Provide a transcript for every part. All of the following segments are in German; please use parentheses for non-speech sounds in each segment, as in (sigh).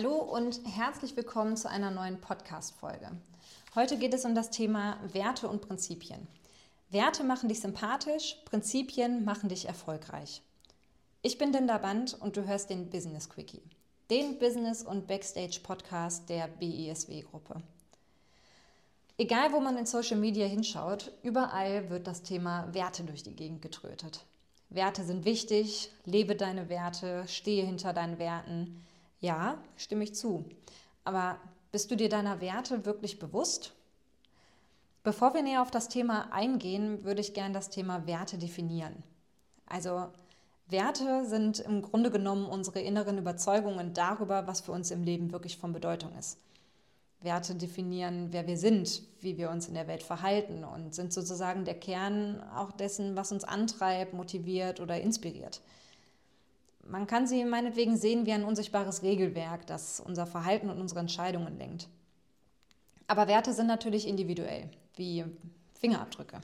Hallo und herzlich willkommen zu einer neuen Podcast-Folge. Heute geht es um das Thema Werte und Prinzipien. Werte machen dich sympathisch, Prinzipien machen dich erfolgreich. Ich bin Linda Band und du hörst den Business Quickie, den Business- und Backstage-Podcast der BISW-Gruppe. Egal, wo man in Social Media hinschaut, überall wird das Thema Werte durch die Gegend getrötet. Werte sind wichtig, lebe deine Werte, stehe hinter deinen Werten. Ja, stimme ich zu. Aber bist du dir deiner Werte wirklich bewusst? Bevor wir näher auf das Thema eingehen, würde ich gerne das Thema Werte definieren. Also Werte sind im Grunde genommen unsere inneren Überzeugungen darüber, was für uns im Leben wirklich von Bedeutung ist. Werte definieren, wer wir sind, wie wir uns in der Welt verhalten und sind sozusagen der Kern auch dessen, was uns antreibt, motiviert oder inspiriert. Man kann sie meinetwegen sehen wie ein unsichtbares Regelwerk, das unser Verhalten und unsere Entscheidungen lenkt. Aber Werte sind natürlich individuell, wie Fingerabdrücke.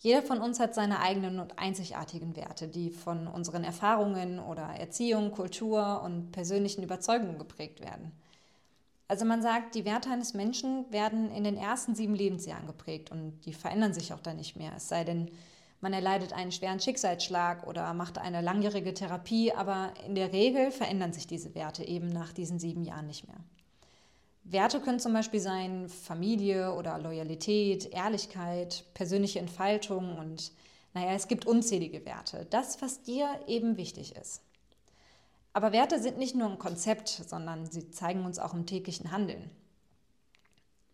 Jeder von uns hat seine eigenen und einzigartigen Werte, die von unseren Erfahrungen oder Erziehung, Kultur und persönlichen Überzeugungen geprägt werden. Also man sagt, die Werte eines Menschen werden in den ersten sieben Lebensjahren geprägt und die verändern sich auch dann nicht mehr. Es sei denn, man erleidet einen schweren Schicksalsschlag oder macht eine langjährige Therapie, aber in der Regel verändern sich diese Werte eben nach diesen sieben Jahren nicht mehr. Werte können zum Beispiel sein Familie oder Loyalität, Ehrlichkeit, persönliche Entfaltung und naja, es gibt unzählige Werte. Das, was dir eben wichtig ist. Aber Werte sind nicht nur ein Konzept, sondern sie zeigen uns auch im täglichen Handeln.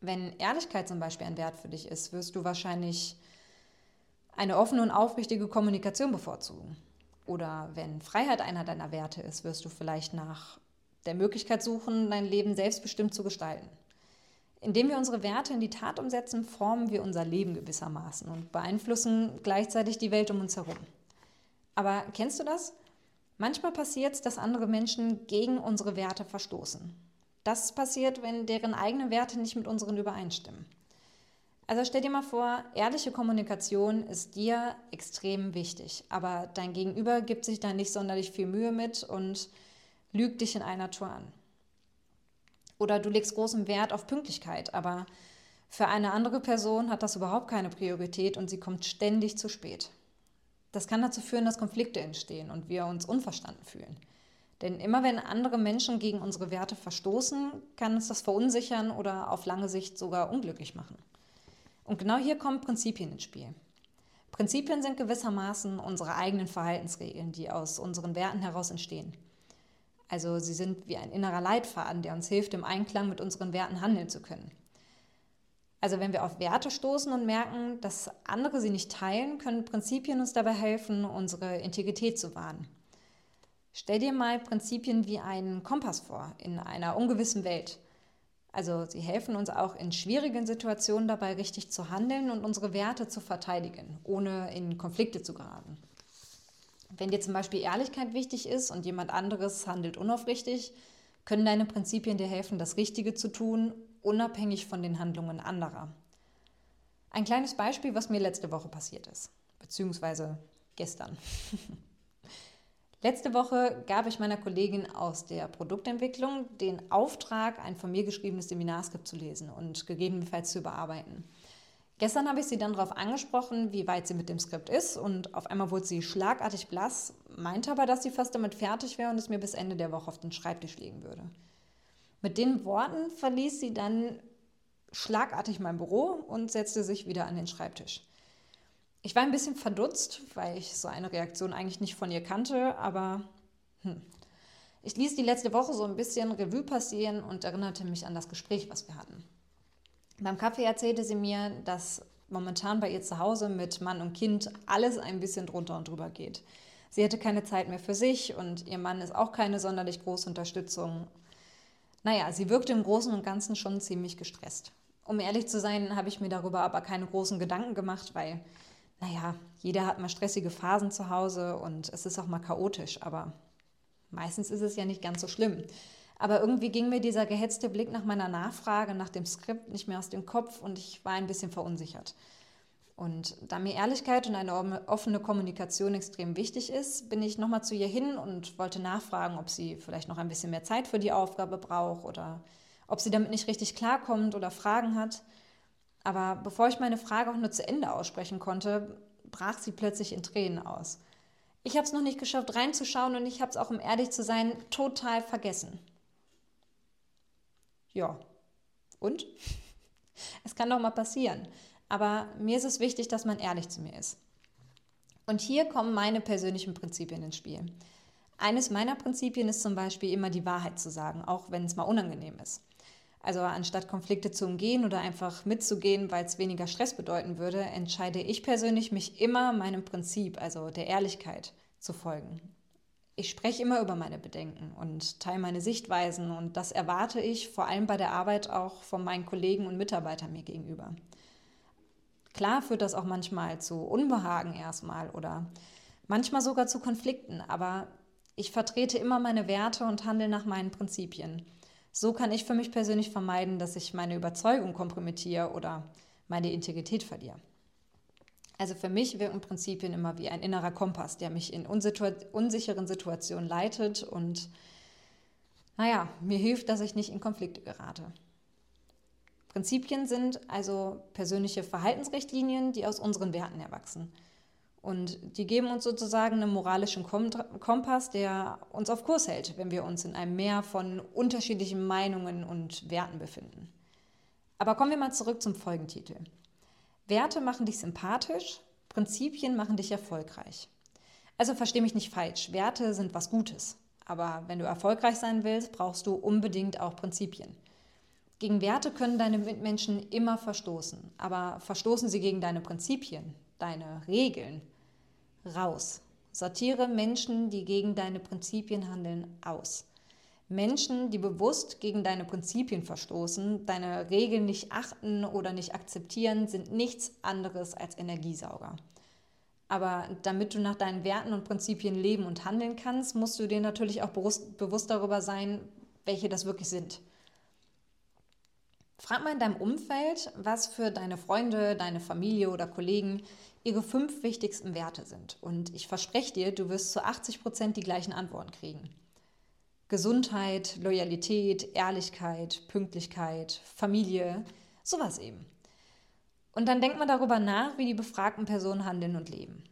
Wenn Ehrlichkeit zum Beispiel ein Wert für dich ist, wirst du wahrscheinlich eine offene und aufrichtige Kommunikation bevorzugen. Oder wenn Freiheit einer deiner Werte ist, wirst du vielleicht nach der Möglichkeit suchen, dein Leben selbstbestimmt zu gestalten. Indem wir unsere Werte in die Tat umsetzen, formen wir unser Leben gewissermaßen und beeinflussen gleichzeitig die Welt um uns herum. Aber kennst du das? Manchmal passiert es, dass andere Menschen gegen unsere Werte verstoßen. Das passiert, wenn deren eigene Werte nicht mit unseren übereinstimmen. Also stell dir mal vor, ehrliche Kommunikation ist dir extrem wichtig, aber dein Gegenüber gibt sich da nicht sonderlich viel Mühe mit und lügt dich in einer Tour an. Oder du legst großen Wert auf Pünktlichkeit, aber für eine andere Person hat das überhaupt keine Priorität und sie kommt ständig zu spät. Das kann dazu führen, dass Konflikte entstehen und wir uns unverstanden fühlen. Denn immer wenn andere Menschen gegen unsere Werte verstoßen, kann uns das verunsichern oder auf lange Sicht sogar unglücklich machen. Und genau hier kommen Prinzipien ins Spiel. Prinzipien sind gewissermaßen unsere eigenen Verhaltensregeln, die aus unseren Werten heraus entstehen. Also sie sind wie ein innerer Leitfaden, der uns hilft, im Einklang mit unseren Werten handeln zu können. Also wenn wir auf Werte stoßen und merken, dass andere sie nicht teilen, können Prinzipien uns dabei helfen, unsere Integrität zu wahren. Stell dir mal Prinzipien wie einen Kompass vor in einer ungewissen Welt. Also sie helfen uns auch in schwierigen Situationen dabei richtig zu handeln und unsere Werte zu verteidigen, ohne in Konflikte zu geraten. Wenn dir zum Beispiel Ehrlichkeit wichtig ist und jemand anderes handelt unaufrichtig, können deine Prinzipien dir helfen, das Richtige zu tun, unabhängig von den Handlungen anderer. Ein kleines Beispiel, was mir letzte Woche passiert ist, beziehungsweise gestern. (laughs) Letzte Woche gab ich meiner Kollegin aus der Produktentwicklung den Auftrag, ein von mir geschriebenes Seminarskript zu lesen und gegebenenfalls zu überarbeiten. Gestern habe ich sie dann darauf angesprochen, wie weit sie mit dem Skript ist und auf einmal wurde sie schlagartig blass, meinte aber, dass sie fast damit fertig wäre und es mir bis Ende der Woche auf den Schreibtisch legen würde. Mit den Worten verließ sie dann schlagartig mein Büro und setzte sich wieder an den Schreibtisch. Ich war ein bisschen verdutzt, weil ich so eine Reaktion eigentlich nicht von ihr kannte, aber hm. ich ließ die letzte Woche so ein bisschen Revue passieren und erinnerte mich an das Gespräch, was wir hatten. Beim Kaffee erzählte sie mir, dass momentan bei ihr zu Hause mit Mann und Kind alles ein bisschen drunter und drüber geht. Sie hätte keine Zeit mehr für sich und ihr Mann ist auch keine sonderlich große Unterstützung. Naja, sie wirkte im Großen und Ganzen schon ziemlich gestresst. Um ehrlich zu sein, habe ich mir darüber aber keine großen Gedanken gemacht, weil naja, jeder hat mal stressige Phasen zu Hause und es ist auch mal chaotisch, aber meistens ist es ja nicht ganz so schlimm. Aber irgendwie ging mir dieser gehetzte Blick nach meiner Nachfrage, nach dem Skript nicht mehr aus dem Kopf und ich war ein bisschen verunsichert. Und da mir Ehrlichkeit und eine offene Kommunikation extrem wichtig ist, bin ich nochmal zu ihr hin und wollte nachfragen, ob sie vielleicht noch ein bisschen mehr Zeit für die Aufgabe braucht oder ob sie damit nicht richtig klarkommt oder Fragen hat. Aber bevor ich meine Frage auch nur zu Ende aussprechen konnte, brach sie plötzlich in Tränen aus. Ich habe es noch nicht geschafft, reinzuschauen und ich habe es auch, um ehrlich zu sein, total vergessen. Ja, und? (laughs) Es kann doch mal passieren. Aber mir ist es wichtig, dass man ehrlich zu mir ist. Und hier kommen meine persönlichen Prinzipien ins Spiel. Eines meiner Prinzipien ist zum Beispiel immer die Wahrheit zu sagen, auch wenn es mal unangenehm ist. Also anstatt Konflikte zu umgehen oder einfach mitzugehen, weil es weniger Stress bedeuten würde, entscheide ich persönlich mich immer meinem Prinzip, also der Ehrlichkeit, zu folgen. Ich spreche immer über meine Bedenken und teile meine Sichtweisen und das erwarte ich vor allem bei der Arbeit auch von meinen Kollegen und Mitarbeitern mir gegenüber. Klar führt das auch manchmal zu Unbehagen erstmal oder manchmal sogar zu Konflikten, aber ich vertrete immer meine Werte und handle nach meinen Prinzipien. So kann ich für mich persönlich vermeiden, dass ich meine Überzeugung kompromittiere oder meine Integrität verliere. Also für mich wirken Prinzipien immer wie ein innerer Kompass, der mich in unsicheren Situationen leitet und, naja, mir hilft, dass ich nicht in Konflikte gerate. Prinzipien sind also persönliche Verhaltensrichtlinien, die aus unseren Werten erwachsen. Und die geben uns sozusagen einen moralischen Kompass, der uns auf Kurs hält, wenn wir uns in einem Meer von unterschiedlichen Meinungen und Werten befinden. Aber kommen wir mal zurück zum Folgentitel. Werte machen dich sympathisch, Prinzipien machen dich erfolgreich. Also verstehe mich nicht falsch, Werte sind was Gutes. Aber wenn du erfolgreich sein willst, brauchst du unbedingt auch Prinzipien. Gegen Werte können deine Mitmenschen immer verstoßen, aber verstoßen sie gegen deine Prinzipien, deine Regeln, raus. Sortiere Menschen, die gegen deine Prinzipien handeln, aus. Menschen, die bewusst gegen deine Prinzipien verstoßen, deine Regeln nicht achten oder nicht akzeptieren, sind nichts anderes als Energiesauger. Aber damit du nach deinen Werten und Prinzipien leben und handeln kannst, musst du dir natürlich auch bewusst, darüber sein, welche das wirklich sind. Frag mal in deinem Umfeld, was für deine Freunde, deine Familie oder Kollegen ihre fünf wichtigsten Werte sind. Und ich verspreche dir, du wirst zu 80 Prozent die gleichen Antworten kriegen. Gesundheit, Loyalität, Ehrlichkeit, Pünktlichkeit, Familie, sowas eben. Und dann denkt man darüber nach, wie die befragten Personen handeln und leben.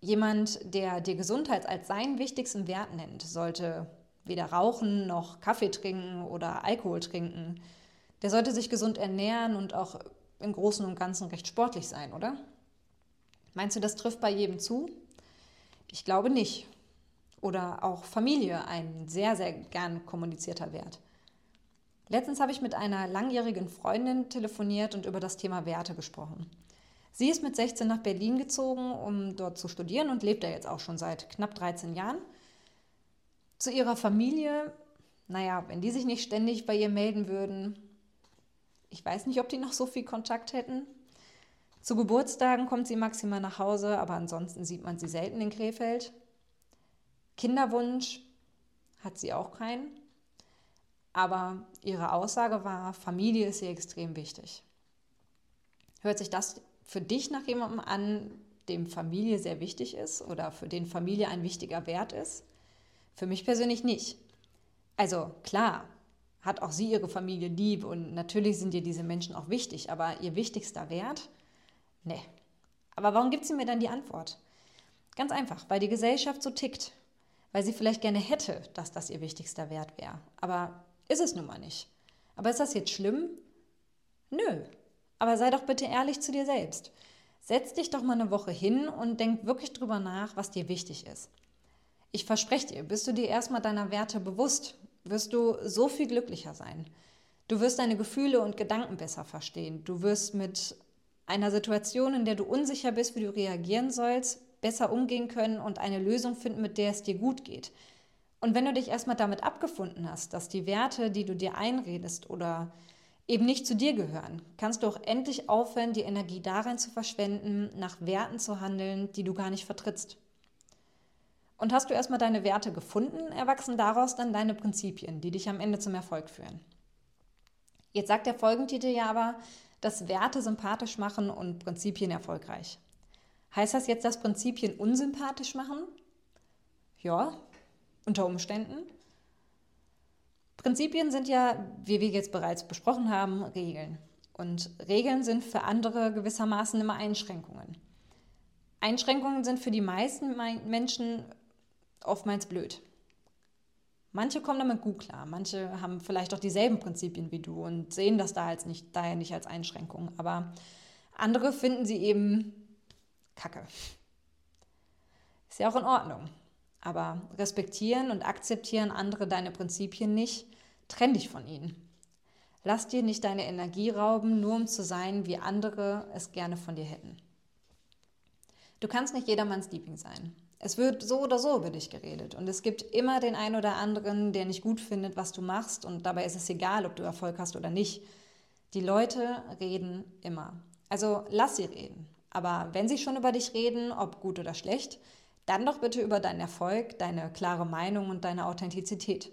Jemand, der die Gesundheit als seinen wichtigsten Wert nennt, sollte weder rauchen noch Kaffee trinken oder Alkohol trinken der sollte sich gesund ernähren und auch im Großen und Ganzen recht sportlich sein, oder? Meinst du, das trifft bei jedem zu? Ich glaube nicht. Oder auch Familie, ein sehr, sehr gern kommunizierter Wert. Letztens habe ich mit einer langjährigen Freundin telefoniert und über das Thema Werte gesprochen. Sie ist mit 16 nach Berlin gezogen, um dort zu studieren und lebt da jetzt auch schon seit knapp 13 Jahren. Zu ihrer Familie, naja, wenn die sich nicht ständig bei ihr melden würden, ich weiß nicht, ob die noch so viel Kontakt hätten. Zu Geburtstagen kommt sie maximal nach Hause, aber ansonsten sieht man sie selten in Krefeld. Kinderwunsch hat sie auch keinen. Aber ihre Aussage war, Familie ist ihr extrem wichtig. Hört sich das für dich nach jemandem an, dem Familie sehr wichtig ist oder für den Familie ein wichtiger Wert ist? Für mich persönlich nicht. Also klar, hat auch sie ihre Familie lieb und natürlich sind ihr diese Menschen auch wichtig, aber ihr wichtigster Wert? Nee. Aber warum gibt sie mir dann die Antwort? Ganz einfach, weil die Gesellschaft so tickt. Weil sie vielleicht gerne hätte, dass das ihr wichtigster Wert wäre. Aber ist es nun mal nicht. Aber ist das jetzt schlimm? Nö. Aber sei doch bitte ehrlich zu dir selbst. Setz dich doch mal eine Woche hin und denk wirklich drüber nach, was dir wichtig ist. Ich verspreche dir, bist du dir erstmal deiner Werte bewusst, wirst du so viel glücklicher sein. Du wirst deine Gefühle und Gedanken besser verstehen. Du wirst mit einer Situation, in der du unsicher bist, wie du reagieren sollst, besser umgehen können und eine Lösung finden, mit der es dir gut geht. Und wenn du dich erstmal damit abgefunden hast, dass die Werte, die du dir einredest oder eben nicht zu dir gehören, kannst du auch endlich aufhören, die Energie darin zu verschwenden, nach Werten zu handeln, die du gar nicht vertrittst. Und hast du erstmal deine Werte gefunden, erwachsen daraus dann deine Prinzipien, die dich am Ende zum Erfolg führen. Jetzt sagt der Folgentitel ja aber, dass Werte sympathisch machen und Prinzipien erfolgreich. Heißt das jetzt, dass Prinzipien unsympathisch machen? Ja, unter Umständen. Prinzipien sind ja, wie wir jetzt bereits besprochen haben, Regeln. Und Regeln sind für andere gewissermaßen immer Einschränkungen. Einschränkungen sind für die meisten Menschen oftmals blöd. Manche kommen damit gut klar, manche haben vielleicht auch dieselben Prinzipien wie du und sehen das da als nicht, daher nicht als Einschränkung, aber andere finden sie eben kacke. Ist ja auch in Ordnung. Aber respektieren und akzeptieren andere deine Prinzipien nicht, trenn dich von ihnen. Lass dir nicht deine Energie rauben, nur um zu sein, wie andere es gerne von dir hätten. Du kannst nicht jedermanns Liebling sein. Es wird so oder so über dich geredet und es gibt immer den einen oder anderen, der nicht gut findet, was du machst und dabei ist es egal, ob du Erfolg hast oder nicht. Die Leute reden immer. Also lass sie reden. Aber wenn sie schon über dich reden, ob gut oder schlecht, dann doch bitte über deinen Erfolg, deine klare Meinung und deine Authentizität.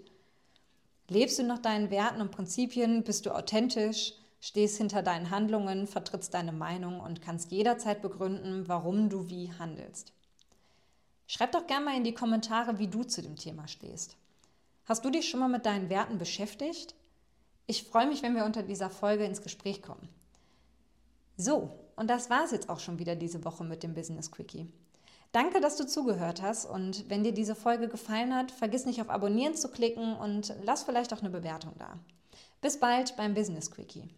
Lebst du nach deinen Werten und Prinzipien, bist du authentisch, stehst hinter deinen Handlungen, vertrittst deine Meinung und kannst jederzeit begründen, warum du wie handelst. Schreib doch gerne mal in die Kommentare, wie du zu dem Thema stehst. Hast du dich schon mal mit deinen Werten beschäftigt? Ich freue mich, wenn wir unter dieser Folge ins Gespräch kommen. So, und das war es jetzt auch schon wieder diese Woche mit dem Business Quickie. Danke, dass du zugehört hast und wenn dir diese Folge gefallen hat, vergiss nicht auf Abonnieren zu klicken und lass vielleicht auch eine Bewertung da. Bis bald beim Business Quickie.